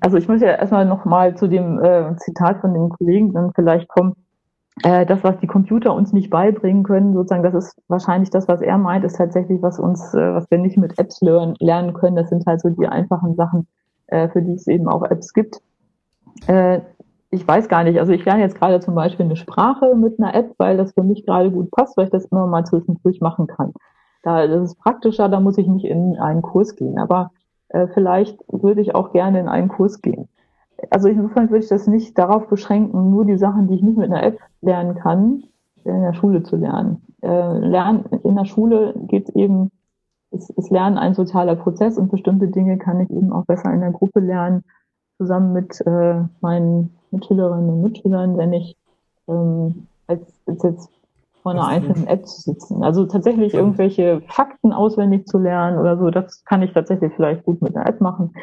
also ich muss ja erstmal nochmal zu dem äh, Zitat von dem Kollegen dann vielleicht kommen. Äh, das, was die Computer uns nicht beibringen können, sozusagen, das ist wahrscheinlich das, was er meint, ist tatsächlich, was uns, äh, was wir nicht mit Apps lernen, lernen können. Das sind halt so die einfachen Sachen, äh, für die es eben auch Apps gibt. Äh, ich weiß gar nicht, also ich lerne jetzt gerade zum Beispiel eine Sprache mit einer App, weil das für mich gerade gut passt, weil ich das immer mal zwischendurch machen kann. Da, das ist praktischer, da muss ich nicht in einen Kurs gehen. Aber äh, vielleicht würde ich auch gerne in einen Kurs gehen. Also insofern würde ich das nicht darauf beschränken, nur die Sachen, die ich nicht mit einer App lernen kann, in der Schule zu lernen. Äh, lernen in der Schule geht eben, ist, ist Lernen ein sozialer Prozess und bestimmte Dinge kann ich eben auch besser in der Gruppe lernen, zusammen mit äh, meinen Mitschülerinnen und Mitschülern, wenn ich ähm, als, als jetzt vor einer einzelnen App zu sitzen. Also tatsächlich irgendwelche Fakten auswendig zu lernen oder so, das kann ich tatsächlich vielleicht gut mit einer App machen.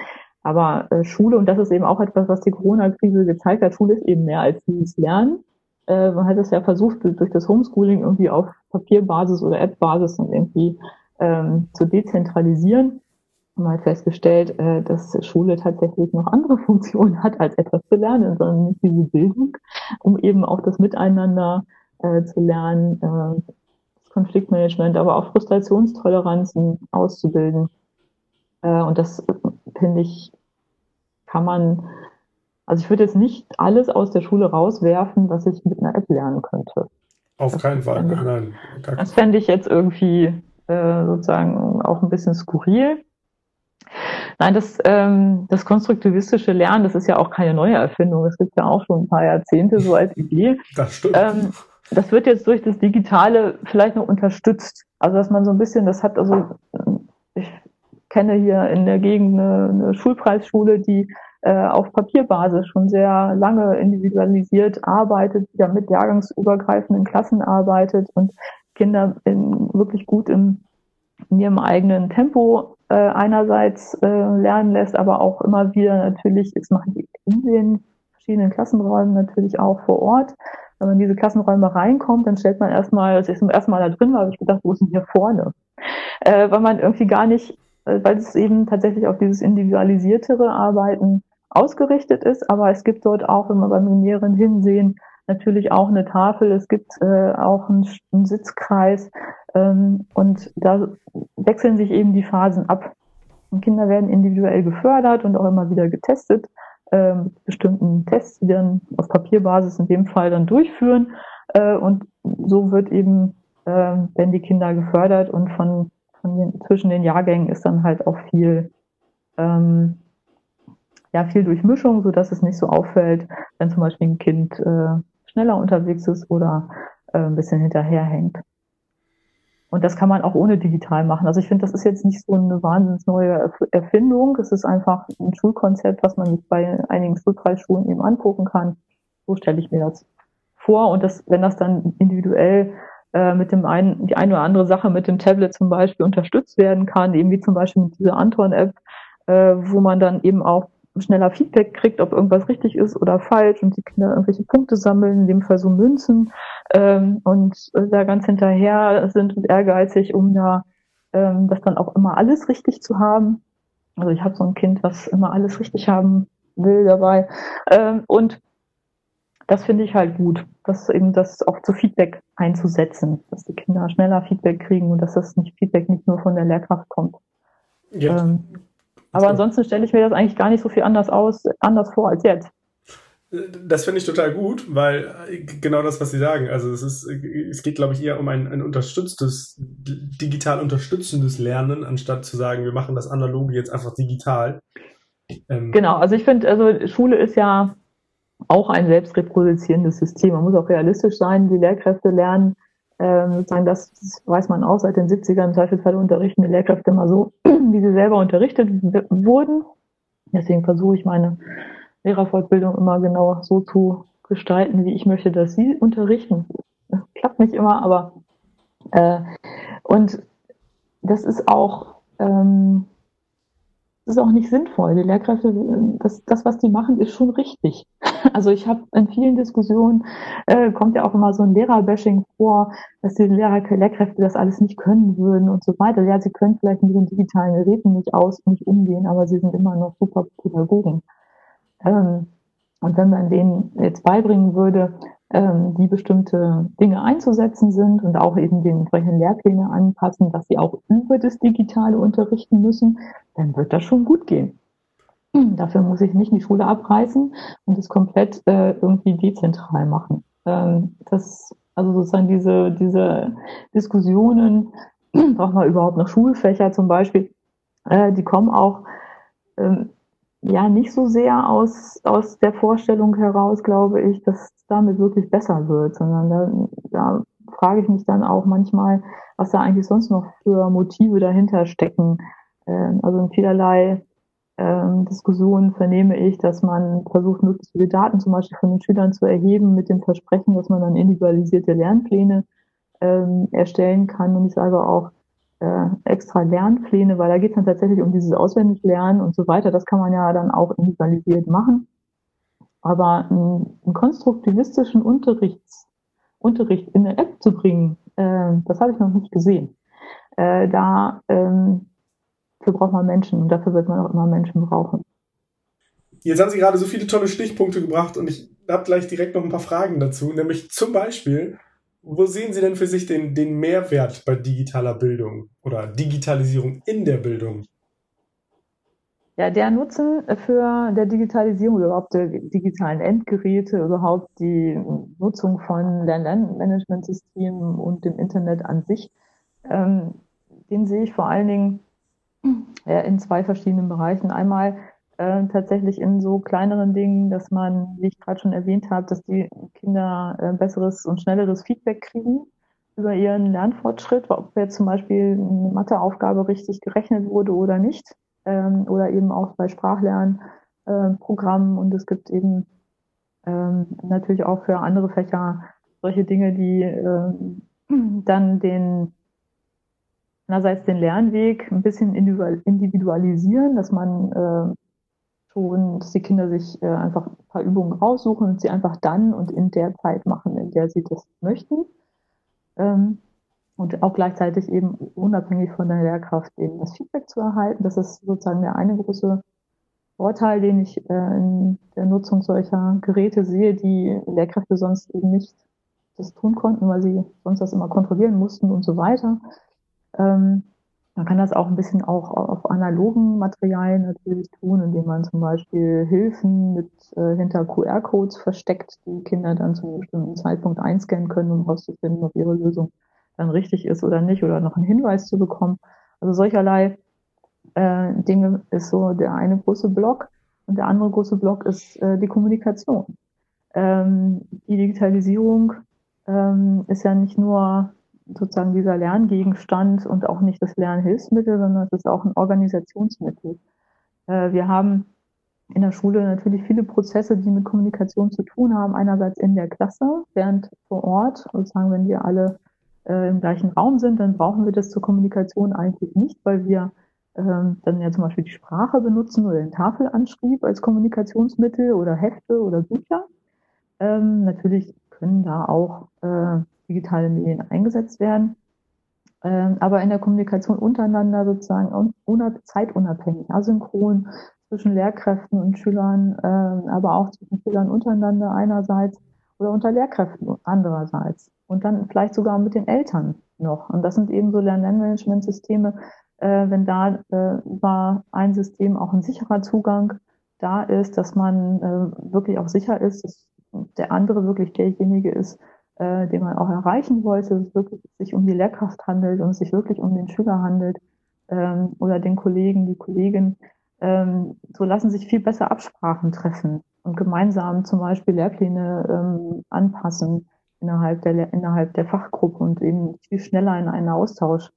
Aber äh, Schule, und das ist eben auch etwas, was die Corona-Krise gezeigt hat, Schule ist eben mehr als dieses Lernen. Äh, man hat es ja versucht, durch das Homeschooling irgendwie auf Papierbasis oder App-Basis und irgendwie ähm, zu dezentralisieren. Haben halt festgestellt, äh, dass Schule tatsächlich noch andere Funktionen hat, als etwas zu lernen, sondern diese Bildung, um eben auch das Miteinander äh, zu lernen, äh, das Konfliktmanagement, aber auch Frustrationstoleranzen auszubilden. Äh, und das finde ich, kann man, also ich würde jetzt nicht alles aus der Schule rauswerfen, was ich mit einer App lernen könnte. Auf das keinen Fall, ich, nein. Das fände ich jetzt irgendwie äh, sozusagen auch ein bisschen skurril. Nein, das, ähm, das konstruktivistische Lernen, das ist ja auch keine neue Erfindung. Das gibt ja auch schon ein paar Jahrzehnte so als Idee. Das stimmt. Ähm, das wird jetzt durch das Digitale vielleicht noch unterstützt. Also dass man so ein bisschen, das hat also, ich kenne hier in der Gegend eine, eine Schulpreisschule, die äh, auf Papierbasis schon sehr lange individualisiert arbeitet, ja mit jahrgangsübergreifenden Klassen arbeitet und Kinder in, wirklich gut im, in ihrem eigenen Tempo äh, einerseits äh, lernen lässt, aber auch immer wieder natürlich, jetzt machen die in den verschiedenen Klassenräumen natürlich auch vor Ort wenn man in diese Klassenräume reinkommt, dann stellt man erstmal, als ich zum ersten Mal da drin war, habe ich gedacht, wo ist denn hier vorne? Äh, weil man irgendwie gar nicht, äh, weil es eben tatsächlich auf dieses individualisiertere Arbeiten ausgerichtet ist, aber es gibt dort auch, wenn wir beim näheren Hinsehen, natürlich auch eine Tafel, es gibt äh, auch einen, einen Sitzkreis ähm, und da wechseln sich eben die Phasen ab. Und Kinder werden individuell gefördert und auch immer wieder getestet äh, bestimmten Tests, die dann auf Papierbasis in dem Fall dann durchführen. Äh, und so wird eben, äh, werden die Kinder gefördert und von, von den, zwischen den Jahrgängen ist dann halt auch viel, ähm, ja, viel Durchmischung, so dass es nicht so auffällt, wenn zum Beispiel ein Kind äh, schneller unterwegs ist oder äh, ein bisschen hinterherhängt. Und das kann man auch ohne digital machen. Also ich finde, das ist jetzt nicht so eine wahnsinnig neue Erfindung. Es ist einfach ein Schulkonzept, was man sich bei einigen Schulkreisschulen eben angucken kann. So stelle ich mir das vor. Und das, wenn das dann individuell äh, mit dem einen, die eine oder andere Sache mit dem Tablet zum Beispiel unterstützt werden kann, eben wie zum Beispiel mit dieser Anton-App, äh, wo man dann eben auch schneller Feedback kriegt, ob irgendwas richtig ist oder falsch und die Kinder irgendwelche Punkte sammeln, in dem Fall so Münzen ähm, und äh, da ganz hinterher sind und ehrgeizig, um da ähm, das dann auch immer alles richtig zu haben. Also ich habe so ein Kind, was immer alles richtig haben will dabei ähm, und das finde ich halt gut, dass eben das auch zu Feedback einzusetzen, dass die Kinder schneller Feedback kriegen und dass das nicht Feedback nicht nur von der Lehrkraft kommt. Ja. Ähm, aber ansonsten stelle ich mir das eigentlich gar nicht so viel anders aus, anders vor als jetzt. Das finde ich total gut, weil genau das, was Sie sagen, also es ist, es geht, glaube ich, eher um ein, ein unterstütztes, digital unterstützendes Lernen, anstatt zu sagen, wir machen das Analoge jetzt einfach digital. Ähm genau, also ich finde, also Schule ist ja auch ein selbstreproduzierendes System. Man muss auch realistisch sein. Die Lehrkräfte lernen ähm, sozusagen das, weiß man auch seit den 70ern im Zweifelsfall unterrichten die Lehrkräfte immer so, wie sie selber unterrichtet wurden. Deswegen versuche ich meine Lehrerfortbildung immer genau so zu gestalten, wie ich möchte, dass sie unterrichten. Das klappt nicht immer, aber äh, und das ist auch ähm, ist auch nicht sinnvoll. Die Lehrkräfte, das, das, was die machen, ist schon richtig. Also ich habe in vielen Diskussionen, äh, kommt ja auch immer so ein Lehrerbashing vor, dass die Lehrer, Lehrkräfte das alles nicht können würden und so weiter. Ja, sie können vielleicht mit den digitalen Geräten nicht aus, nicht umgehen, aber sie sind immer noch super Pädagogen. Ähm, und wenn man denen jetzt beibringen würde, ähm, die bestimmte Dinge einzusetzen sind und auch eben den entsprechenden Lehrpläne anpassen, dass sie auch über das Digitale unterrichten müssen, dann wird das schon gut gehen. Dafür muss ich nicht die Schule abreißen und es komplett äh, irgendwie dezentral machen. Ähm, das, also sozusagen diese, diese Diskussionen, braucht man überhaupt noch Schulfächer zum Beispiel, äh, die kommen auch ähm, ja nicht so sehr aus, aus der Vorstellung heraus, glaube ich, dass damit wirklich besser wird, sondern da, da frage ich mich dann auch manchmal, was da eigentlich sonst noch für Motive dahinter stecken. Ähm, also in vielerlei ähm, Diskussionen vernehme ich, dass man versucht, möglichst viele Daten zum Beispiel von den Schülern zu erheben, mit dem Versprechen, dass man dann individualisierte Lernpläne ähm, erstellen kann. Und ich sage auch äh, extra Lernpläne, weil da geht es dann tatsächlich um dieses Auswendiglernen und so weiter. Das kann man ja dann auch individualisiert machen. Aber einen, einen konstruktivistischen Unterrichts, Unterricht in eine App zu bringen, äh, das habe ich noch nicht gesehen. Äh, da ähm, dafür braucht man Menschen und dafür wird man auch immer Menschen brauchen. Jetzt haben Sie gerade so viele tolle Stichpunkte gebracht und ich habe gleich direkt noch ein paar Fragen dazu, nämlich zum Beispiel, wo sehen Sie denn für sich den, den Mehrwert bei digitaler Bildung oder Digitalisierung in der Bildung? Ja, der Nutzen für der Digitalisierung überhaupt der digitalen Endgeräte, überhaupt die Nutzung von Lernmanagementsystemen und dem Internet an sich, ähm, den sehe ich vor allen Dingen äh, in zwei verschiedenen Bereichen. Einmal äh, tatsächlich in so kleineren Dingen, dass man, wie ich gerade schon erwähnt habe, dass die Kinder äh, besseres und schnelleres Feedback kriegen über ihren Lernfortschritt, ob jetzt zum Beispiel eine Matheaufgabe richtig gerechnet wurde oder nicht, ähm, oder eben auch bei Sprachlernprogrammen. Äh, und es gibt eben ähm, natürlich auch für andere Fächer solche Dinge, die äh, dann den einerseits den Lernweg ein bisschen individualisieren, dass man äh, schon, dass die Kinder sich äh, einfach ein paar Übungen raussuchen und sie einfach dann und in der Zeit machen, in der sie das möchten. Ähm, und auch gleichzeitig eben unabhängig von der Lehrkraft eben das Feedback zu erhalten. Das ist sozusagen der eine große Vorteil, den ich äh, in der Nutzung solcher Geräte sehe, die Lehrkräfte sonst eben nicht das tun konnten, weil sie sonst das immer kontrollieren mussten und so weiter. Ähm, man kann das auch ein bisschen auch auf analogen Materialien natürlich tun, indem man zum Beispiel Hilfen mit äh, hinter QR-Codes versteckt, die Kinder dann zu einem bestimmten Zeitpunkt einscannen können, um herauszufinden, ob ihre Lösung dann richtig ist oder nicht oder noch einen Hinweis zu bekommen. Also solcherlei äh, Dinge ist so der eine große Block und der andere große Block ist äh, die Kommunikation. Ähm, die Digitalisierung ähm, ist ja nicht nur sozusagen dieser Lerngegenstand und auch nicht das Lernhilfsmittel, sondern es ist auch ein Organisationsmittel. Äh, wir haben in der Schule natürlich viele Prozesse, die mit Kommunikation zu tun haben. Einerseits in der Klasse, während vor Ort, sozusagen, wenn wir alle äh, im gleichen Raum sind, dann brauchen wir das zur Kommunikation eigentlich nicht, weil wir ähm, dann ja zum Beispiel die Sprache benutzen oder den Tafelanschrieb als Kommunikationsmittel oder Hefte oder Bücher. Ähm, natürlich können da auch äh, digitale Medien eingesetzt werden. Ähm, aber in der Kommunikation untereinander sozusagen zeitunabhängig, asynchron zwischen Lehrkräften und Schülern, ähm, aber auch zwischen Schülern untereinander einerseits oder unter Lehrkräften andererseits. Und dann vielleicht sogar mit den Eltern noch. Und das sind eben so Lernmanagementsysteme, äh, wenn da äh, über ein System auch ein sicherer Zugang da ist, dass man äh, wirklich auch sicher ist, dass der andere wirklich derjenige ist, äh, den man auch erreichen wollte, dass es wirklich sich um die Lehrkraft handelt und es sich wirklich um den Schüler handelt ähm, oder den Kollegen, die Kollegin, ähm, so lassen sich viel besser Absprachen treffen und gemeinsam zum Beispiel Lehrpläne ähm, anpassen innerhalb der, innerhalb der Fachgruppe und eben viel schneller in einen Austausch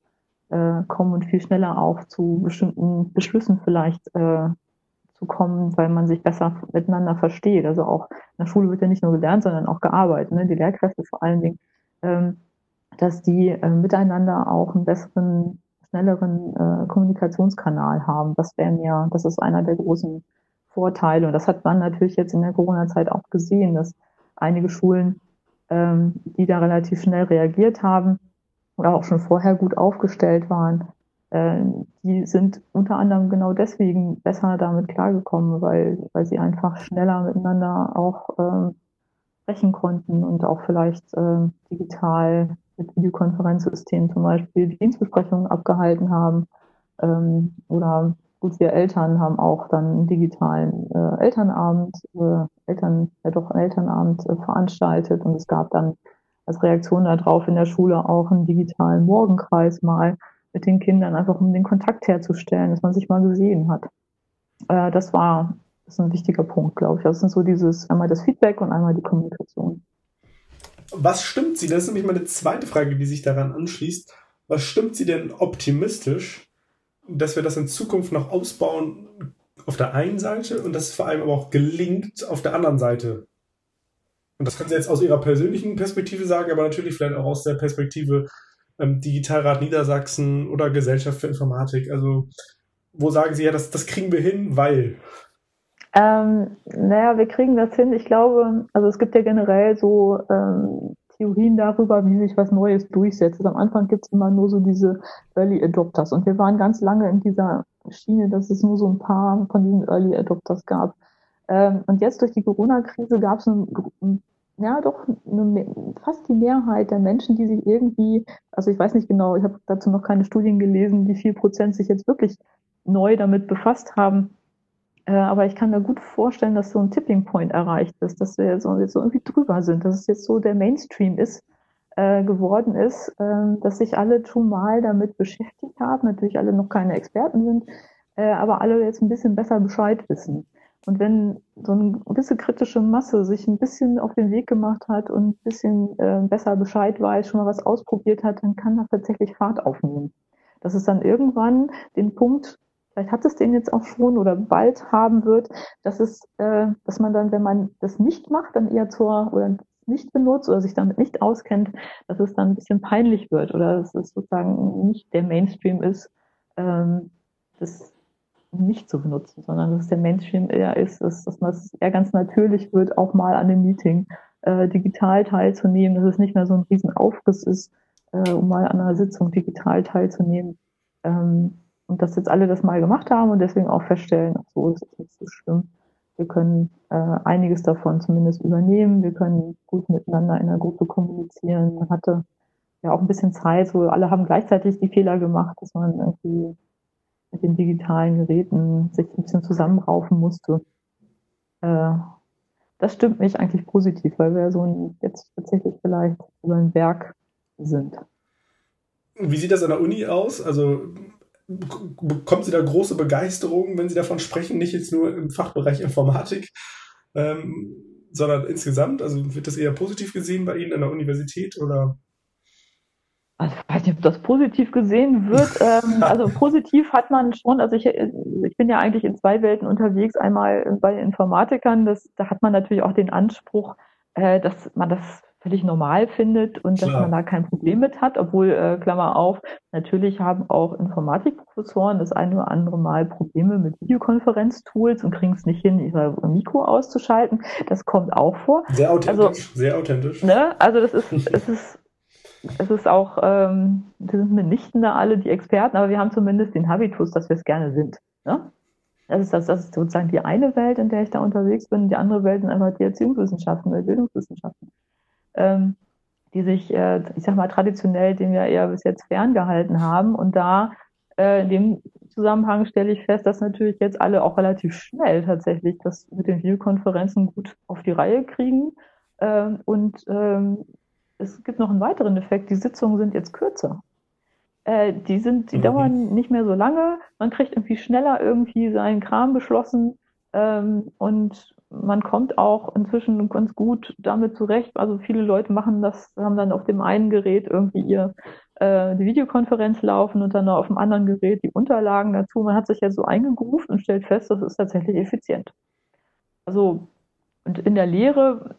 äh, kommen und viel schneller auch zu bestimmten Beschlüssen vielleicht äh, zu kommen, weil man sich besser miteinander versteht. Also auch in der Schule wird ja nicht nur gelernt, sondern auch gearbeitet. Ne? Die Lehrkräfte vor allen Dingen, ähm, dass die äh, miteinander auch einen besseren, schnelleren äh, Kommunikationskanal haben. Das wäre mir, das ist einer der großen Vorteile. Und das hat man natürlich jetzt in der Corona-Zeit auch gesehen, dass einige Schulen, ähm, die da relativ schnell reagiert haben oder auch schon vorher gut aufgestellt waren, die sind unter anderem genau deswegen besser damit klargekommen, weil, weil sie einfach schneller miteinander auch ähm, sprechen konnten und auch vielleicht äh, digital mit Videokonferenzsystemen zum Beispiel die Dienstbesprechungen abgehalten haben. Ähm, oder gut, wir Eltern haben auch dann einen digitalen äh, Elternabend, äh, Eltern, ja doch Elternabend äh, veranstaltet. Und es gab dann als Reaktion darauf in der Schule auch einen digitalen Morgenkreis mal mit den Kindern, einfach um den Kontakt herzustellen, dass man sich mal gesehen hat. Äh, das war das ist ein wichtiger Punkt, glaube ich. Das sind so dieses einmal das Feedback und einmal die Kommunikation. Was stimmt Sie? Das ist nämlich meine zweite Frage, die sich daran anschließt. Was stimmt Sie denn optimistisch, dass wir das in Zukunft noch ausbauen auf der einen Seite und dass es vor allem aber auch gelingt auf der anderen Seite. Und das können Sie jetzt aus Ihrer persönlichen Perspektive sagen, aber natürlich vielleicht auch aus der Perspektive ähm, Digitalrat Niedersachsen oder Gesellschaft für Informatik. Also wo sagen Sie ja, das, das kriegen wir hin, weil? Ähm, naja, wir kriegen das hin. Ich glaube, also es gibt ja generell so ähm, Theorien darüber, wie sich was Neues durchsetzt. Also am Anfang gibt es immer nur so diese Early Adopters. Und wir waren ganz lange in dieser Schiene, dass es nur so ein paar von diesen Early Adopters gab. Ähm, und jetzt durch die Corona-Krise gab es ja doch eine, fast die Mehrheit der Menschen, die sich irgendwie, also ich weiß nicht genau, ich habe dazu noch keine Studien gelesen, wie viel Prozent sich jetzt wirklich neu damit befasst haben äh, aber ich kann mir gut vorstellen, dass so ein Tipping Point erreicht ist, dass wir so, jetzt so irgendwie drüber sind, dass es jetzt so der Mainstream ist, äh, geworden ist, äh, dass sich alle schon mal damit beschäftigt haben, natürlich alle noch keine Experten sind, äh, aber alle jetzt ein bisschen besser Bescheid wissen. Und wenn so eine gewisse kritische Masse sich ein bisschen auf den Weg gemacht hat und ein bisschen äh, besser Bescheid weiß, schon mal was ausprobiert hat, dann kann das tatsächlich Fahrt aufnehmen. Dass es dann irgendwann den Punkt vielleicht hat es den jetzt auch schon oder bald haben wird, dass es, äh, dass man dann, wenn man das nicht macht, dann eher zur oder nicht benutzt oder sich damit nicht auskennt, dass es dann ein bisschen peinlich wird oder dass es sozusagen nicht der Mainstream ist, ähm, das nicht zu benutzen, sondern dass es der Mainstream eher ist, dass, dass man es eher ganz natürlich wird, auch mal an einem Meeting äh, digital teilzunehmen, dass es nicht mehr so ein Riesenaufriss ist, äh, um mal an einer Sitzung digital teilzunehmen. Ähm, und dass jetzt alle das mal gemacht haben und deswegen auch feststellen, ach so, das ist nicht so schlimm. Wir können äh, einiges davon zumindest übernehmen. Wir können gut miteinander in der Gruppe kommunizieren. Man hatte ja auch ein bisschen Zeit, so alle haben gleichzeitig die Fehler gemacht, dass man irgendwie mit den digitalen Geräten sich ein bisschen zusammenraufen musste. Äh, das stimmt mich eigentlich positiv, weil wir so ein, jetzt tatsächlich vielleicht über den Berg sind. Wie sieht das an der Uni aus? Also bekommt sie da große Begeisterung, wenn sie davon sprechen, nicht jetzt nur im Fachbereich Informatik, ähm, sondern insgesamt? Also wird das eher positiv gesehen bei Ihnen an der Universität oder? Also ich weiß nicht, ob das positiv gesehen wird. ähm, also positiv hat man schon, also ich, ich bin ja eigentlich in zwei Welten unterwegs. Einmal bei Informatikern, das, da hat man natürlich auch den Anspruch, äh, dass man das völlig normal findet und Klar. dass man da kein Problem mit hat, obwohl, äh, Klammer auf, natürlich haben auch Informatikprofessoren das eine oder andere Mal Probleme mit Videokonferenztools und kriegen es nicht hin, ihr Mikro auszuschalten. Das kommt auch vor. Sehr authentisch, also, sehr authentisch. Ne? Also das ist, es ist, es ist auch, ähm, wir sind mitnichten da alle die Experten, aber wir haben zumindest den Habitus, dass wir es gerne sind. Ne? Das ist, das, das ist sozusagen die eine Welt, in der ich da unterwegs bin. Die andere Welt sind einfach die Erziehungswissenschaften, die Bildungswissenschaften ähm, die sich, äh, ich sag mal, traditionell dem ja eher bis jetzt ferngehalten haben. Und da äh, in dem Zusammenhang stelle ich fest, dass natürlich jetzt alle auch relativ schnell tatsächlich das mit den Videokonferenzen gut auf die Reihe kriegen. Ähm, und ähm, es gibt noch einen weiteren Effekt, die Sitzungen sind jetzt kürzer. Äh, die sind, die mhm. dauern nicht mehr so lange, man kriegt irgendwie schneller irgendwie seinen Kram beschlossen ähm, und man kommt auch inzwischen ganz gut damit zurecht. Also viele Leute machen das, haben dann auf dem einen Gerät irgendwie ihr äh, die Videokonferenz laufen und dann auf dem anderen Gerät die Unterlagen dazu. Man hat sich ja so eingegroovt und stellt fest, das ist tatsächlich effizient. Also und in der Lehre,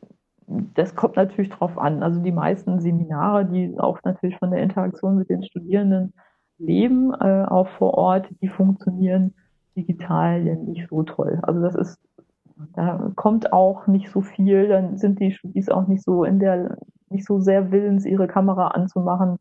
das kommt natürlich drauf an. Also die meisten Seminare, die auch natürlich von der Interaktion mit den Studierenden leben, äh, auch vor Ort, die funktionieren digital nicht so toll. Also das ist, da kommt auch nicht so viel, dann sind die Studis auch nicht so in der, nicht so sehr willens, ihre Kamera anzumachen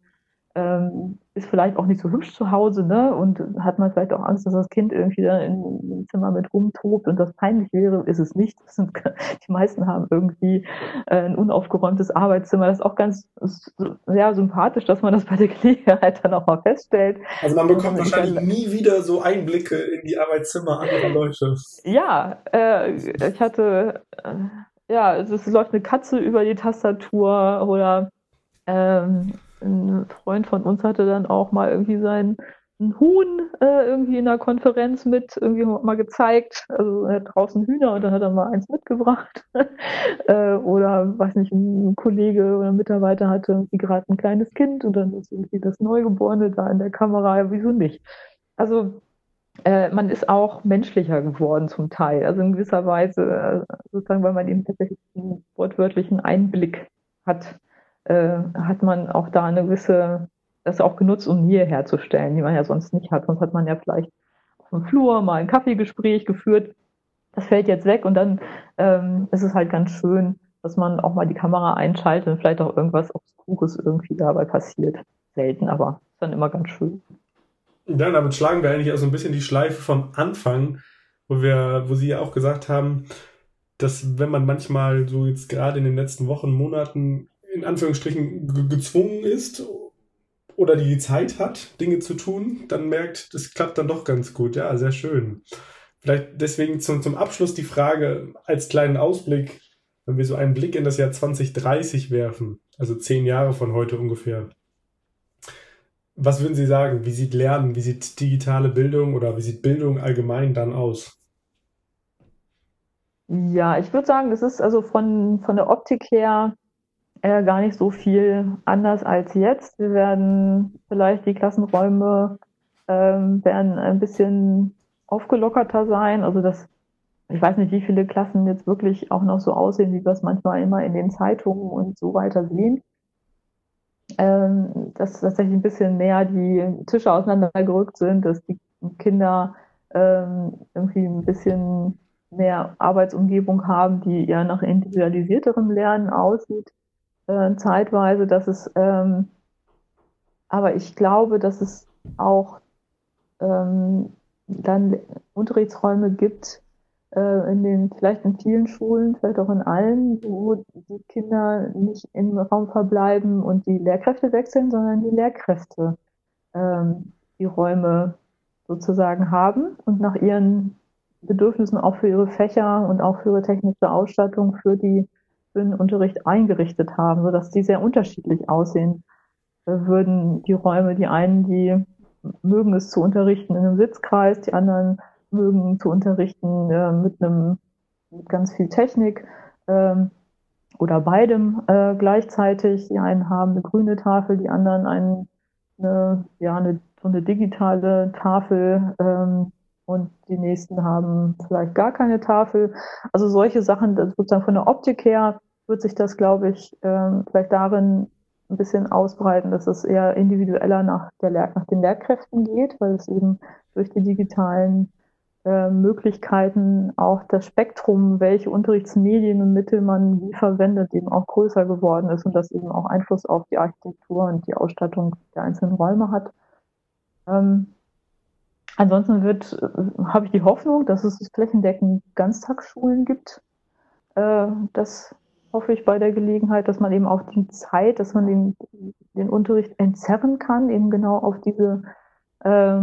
ähm, ist vielleicht auch nicht so hübsch zu Hause, ne? Und hat man vielleicht auch Angst, dass das Kind irgendwie da im Zimmer mit rumtobt und das peinlich wäre, ist es nicht. Sind, die meisten haben irgendwie äh, ein unaufgeräumtes Arbeitszimmer. Das ist auch ganz sehr sympathisch, dass man das bei der Gelegenheit dann auch mal feststellt. Also man bekommt wahrscheinlich dann, nie wieder so Einblicke in die Arbeitszimmer anderer Leute. Ja, äh, ich hatte, äh, ja, es, es läuft eine Katze über die Tastatur oder ähm, ein Freund von uns hatte dann auch mal irgendwie sein ein Huhn äh, irgendwie in einer Konferenz mit irgendwie mal gezeigt. Also er hat draußen Hühner und dann hat er mal eins mitgebracht. äh, oder weiß nicht, ein Kollege oder ein Mitarbeiter hatte irgendwie gerade ein kleines Kind und dann ist irgendwie das Neugeborene da in der Kamera. Ja, wieso nicht? Also äh, man ist auch menschlicher geworden zum Teil. Also in gewisser Weise, äh, sozusagen, weil man eben tatsächlich einen wortwörtlichen Einblick hat äh, hat man auch da eine gewisse, das auch genutzt, um Nähe herzustellen, die man ja sonst nicht hat. Sonst hat man ja vielleicht auf dem Flur mal ein Kaffeegespräch geführt. Das fällt jetzt weg und dann ähm, ist es halt ganz schön, dass man auch mal die Kamera einschaltet und vielleicht auch irgendwas Obskures irgendwie dabei passiert. Selten, aber ist dann immer ganz schön. Ja, damit schlagen wir eigentlich auch so ein bisschen die Schleife vom Anfang, wo wir, wo Sie ja auch gesagt haben, dass wenn man manchmal so jetzt gerade in den letzten Wochen, Monaten in Anführungsstrichen gezwungen ist oder die Zeit hat, Dinge zu tun, dann merkt, das klappt dann doch ganz gut. Ja, sehr schön. Vielleicht deswegen zum, zum Abschluss die Frage als kleinen Ausblick, wenn wir so einen Blick in das Jahr 2030 werfen, also zehn Jahre von heute ungefähr. Was würden Sie sagen? Wie sieht Lernen, wie sieht digitale Bildung oder wie sieht Bildung allgemein dann aus? Ja, ich würde sagen, das ist also von, von der Optik her äh, gar nicht so viel anders als jetzt. Wir werden vielleicht die Klassenräume ähm, werden ein bisschen aufgelockerter sein. Also das, ich weiß nicht, wie viele Klassen jetzt wirklich auch noch so aussehen, wie wir es manchmal immer in den Zeitungen und so weiter sehen. Ähm, dass tatsächlich ein bisschen mehr die Tische auseinandergerückt sind, dass die Kinder ähm, irgendwie ein bisschen mehr Arbeitsumgebung haben, die eher nach individualisierterem Lernen aussieht äh, zeitweise, dass es, ähm, aber ich glaube, dass es auch ähm, dann Unterrichtsräume gibt, äh, in den, vielleicht in vielen Schulen, vielleicht auch in allen, wo die Kinder nicht im Raum verbleiben und die Lehrkräfte wechseln, sondern die Lehrkräfte ähm, die Räume sozusagen haben und nach ihren Bedürfnissen auch für ihre Fächer und auch für ihre technische Ausstattung für die für den Unterricht eingerichtet haben, sodass die sehr unterschiedlich aussehen würden. Die Räume, die einen, die mögen es zu unterrichten in einem Sitzkreis, die anderen mögen zu unterrichten äh, mit einem mit ganz viel Technik ähm, oder beidem äh, gleichzeitig. Die einen haben eine grüne Tafel, die anderen einen, eine, ja, eine, so eine digitale Tafel ähm, und die nächsten haben vielleicht gar keine Tafel. Also solche Sachen, sozusagen von der Optik her wird sich das, glaube ich, ähm, vielleicht darin ein bisschen ausbreiten, dass es eher individueller nach, der Lehr nach den Lehrkräften geht, weil es eben durch die digitalen äh, Möglichkeiten auch das Spektrum, welche Unterrichtsmedien und Mittel man wie verwendet, eben auch größer geworden ist und das eben auch Einfluss auf die Architektur und die Ausstattung der einzelnen Räume hat. Ähm, ansonsten wird, äh, habe ich die Hoffnung, dass es flächendeckend Ganztagsschulen gibt. Äh, das hoffe ich bei der Gelegenheit, dass man eben auch die Zeit, dass man den, den Unterricht entzerren kann, eben genau auf diese, äh,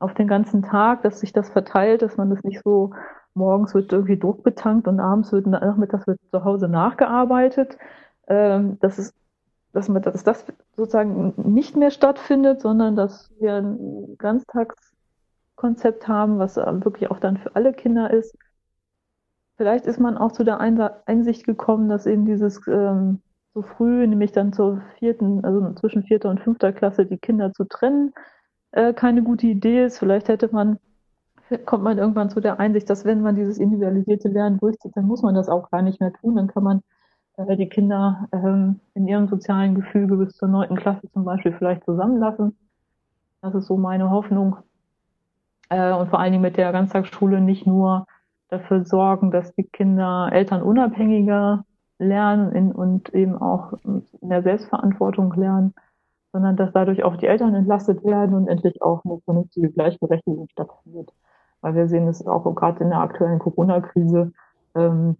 auf den ganzen Tag, dass sich das verteilt, dass man das nicht so morgens wird irgendwie Druck betankt und abends wird, nachmittags wird zu Hause nachgearbeitet. Ähm, das ist, dass, man, dass das sozusagen nicht mehr stattfindet, sondern dass wir ein Ganztagskonzept haben, was wirklich auch dann für alle Kinder ist Vielleicht ist man auch zu der Einsicht gekommen, dass eben dieses ähm, so früh, nämlich dann zur vierten, also zwischen vierter und fünfter Klasse, die Kinder zu trennen, äh, keine gute Idee ist. Vielleicht hätte man, kommt man irgendwann zu der Einsicht, dass wenn man dieses individualisierte Lernen durchzieht, dann muss man das auch gar nicht mehr tun. Dann kann man äh, die Kinder ähm, in ihrem sozialen Gefüge bis zur neunten Klasse zum Beispiel vielleicht zusammenlassen. Das ist so meine Hoffnung. äh, und vor allen Dingen mit der Ganztagsschule nicht nur dafür sorgen, dass die Kinder Eltern unabhängiger lernen in, und eben auch in der Selbstverantwortung lernen, sondern dass dadurch auch die Eltern entlastet werden und endlich auch eine vernünftige Gleichberechtigung stattfindet. Weil wir sehen es auch gerade in der aktuellen Corona-Krise, ähm,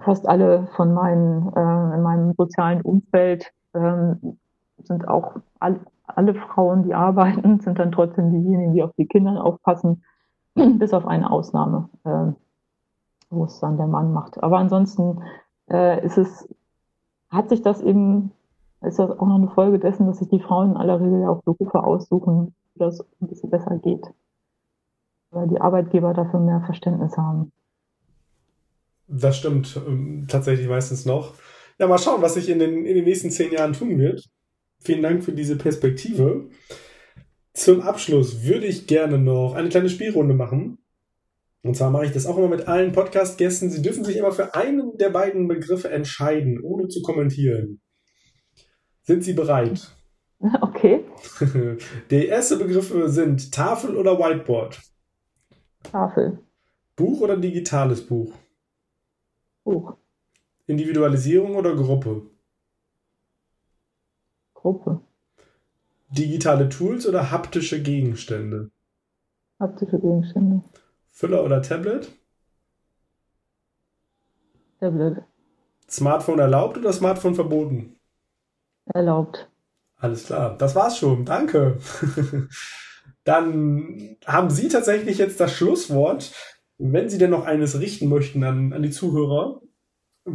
fast alle von meinen, äh, in meinem sozialen Umfeld ähm, sind auch all, alle Frauen, die arbeiten, sind dann trotzdem diejenigen, die auf die Kinder aufpassen, bis auf eine Ausnahme, äh, wo es dann der Mann macht. Aber ansonsten äh, ist es, hat sich das eben, ist das auch noch eine Folge dessen, dass sich die Frauen in aller Regel auch Berufe aussuchen, wo das ein bisschen besser geht. Weil die Arbeitgeber dafür mehr Verständnis haben. Das stimmt ähm, tatsächlich meistens noch. Ja, mal schauen, was sich in den, in den nächsten zehn Jahren tun wird. Vielen Dank für diese Perspektive. Zum Abschluss würde ich gerne noch eine kleine Spielrunde machen. Und zwar mache ich das auch immer mit allen Podcast-Gästen. Sie dürfen sich immer für einen der beiden Begriffe entscheiden, ohne zu kommentieren. Sind Sie bereit? Okay. Die ersten Begriffe sind Tafel oder Whiteboard? Tafel. Buch oder digitales Buch? Buch. Individualisierung oder Gruppe? Gruppe. Digitale Tools oder haptische Gegenstände? Haptische Gegenstände. Füller oder Tablet? Tablet. Smartphone erlaubt oder Smartphone verboten? Erlaubt. Alles klar, das war's schon. Danke. Dann haben Sie tatsächlich jetzt das Schlusswort. Wenn Sie denn noch eines richten möchten an, an die Zuhörer,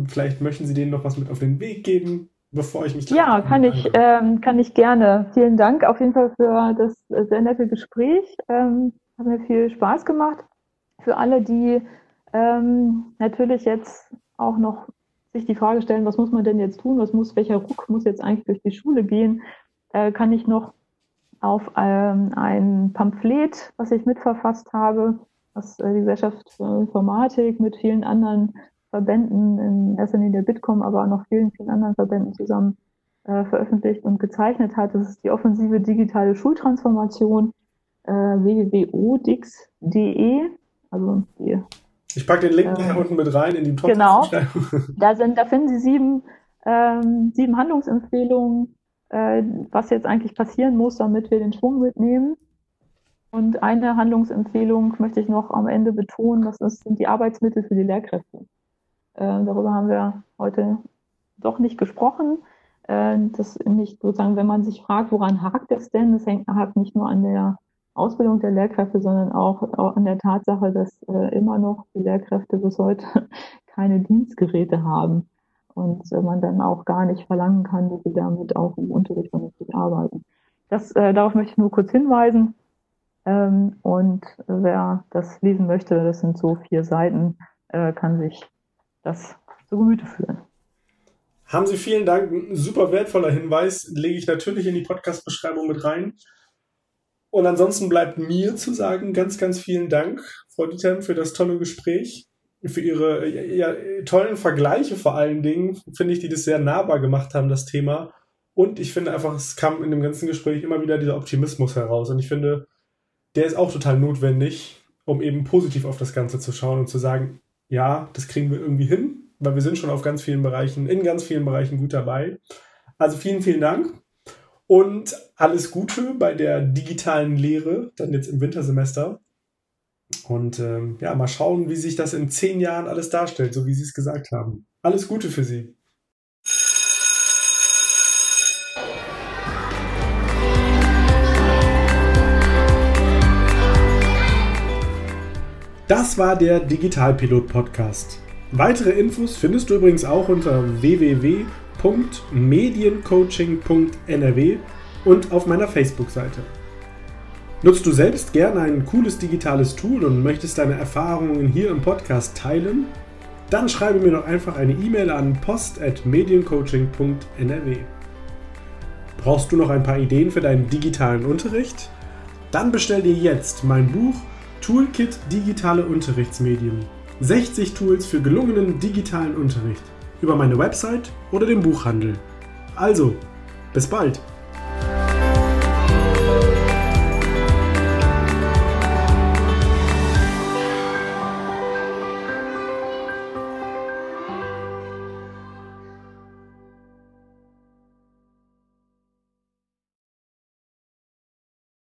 vielleicht möchten Sie denen noch was mit auf den Weg geben, bevor ich mich. Ja, kann ich, ähm, kann ich gerne. Vielen Dank auf jeden Fall für das sehr nette Gespräch. Ähm, hat mir viel Spaß gemacht für alle, die ähm, natürlich jetzt auch noch sich die Frage stellen, was muss man denn jetzt tun? Was muss, welcher Ruck muss jetzt eigentlich durch die Schule gehen? Äh, kann ich noch auf ähm, ein Pamphlet, was ich mitverfasst habe, was äh, die Gesellschaft für Informatik mit vielen anderen Verbänden, in erster Linie der Bitkom, aber auch noch vielen, vielen anderen Verbänden zusammen äh, veröffentlicht und gezeichnet hat. Das ist die offensive digitale Schultransformation äh, www.odix.de also die, ich packe den Link ähm, unten mit rein in die Top. Genau. Da sind, da finden Sie sieben, ähm, sieben Handlungsempfehlungen, äh, was jetzt eigentlich passieren muss, damit wir den Schwung mitnehmen. Und eine Handlungsempfehlung möchte ich noch am Ende betonen, das ist, sind die Arbeitsmittel für die Lehrkräfte. Äh, darüber haben wir heute doch nicht gesprochen. Äh, das nicht sozusagen, wenn man sich fragt, woran hakt es denn? Das hängt, hakt nicht nur an der Ausbildung der Lehrkräfte, sondern auch, auch an der Tatsache, dass äh, immer noch die Lehrkräfte bis heute keine Dienstgeräte haben und äh, man dann auch gar nicht verlangen kann, dass sie damit auch im Unterricht vernünftig arbeiten. Das, äh, darauf möchte ich nur kurz hinweisen. Ähm, und wer das lesen möchte, das sind so vier Seiten, äh, kann sich das zu Gemüte führen. Haben Sie vielen Dank. Ein super wertvoller Hinweis. Lege ich natürlich in die Podcast-Beschreibung mit rein. Und ansonsten bleibt mir zu sagen, ganz, ganz vielen Dank, Frau Dietem, für das tolle Gespräch, für Ihre ja, tollen Vergleiche vor allen Dingen, finde ich, die das sehr nahbar gemacht haben, das Thema. Und ich finde einfach, es kam in dem ganzen Gespräch immer wieder dieser Optimismus heraus. Und ich finde, der ist auch total notwendig, um eben positiv auf das Ganze zu schauen und zu sagen, ja, das kriegen wir irgendwie hin, weil wir sind schon auf ganz vielen Bereichen, in ganz vielen Bereichen gut dabei. Also vielen, vielen Dank. Und alles Gute bei der digitalen Lehre, dann jetzt im Wintersemester. Und ähm, ja, mal schauen, wie sich das in zehn Jahren alles darstellt, so wie Sie es gesagt haben. Alles Gute für Sie. Das war der Digitalpilot Podcast. Weitere Infos findest du übrigens auch unter www www.mediencoaching.nrw und auf meiner Facebook-Seite. Nutzt du selbst gerne ein cooles digitales Tool und möchtest deine Erfahrungen hier im Podcast teilen? Dann schreibe mir doch einfach eine E-Mail an post.mediencoaching.nrw. Brauchst du noch ein paar Ideen für deinen digitalen Unterricht? Dann bestell dir jetzt mein Buch Toolkit Digitale Unterrichtsmedien. 60 Tools für gelungenen digitalen Unterricht über meine Website oder den Buchhandel. Also, bis bald!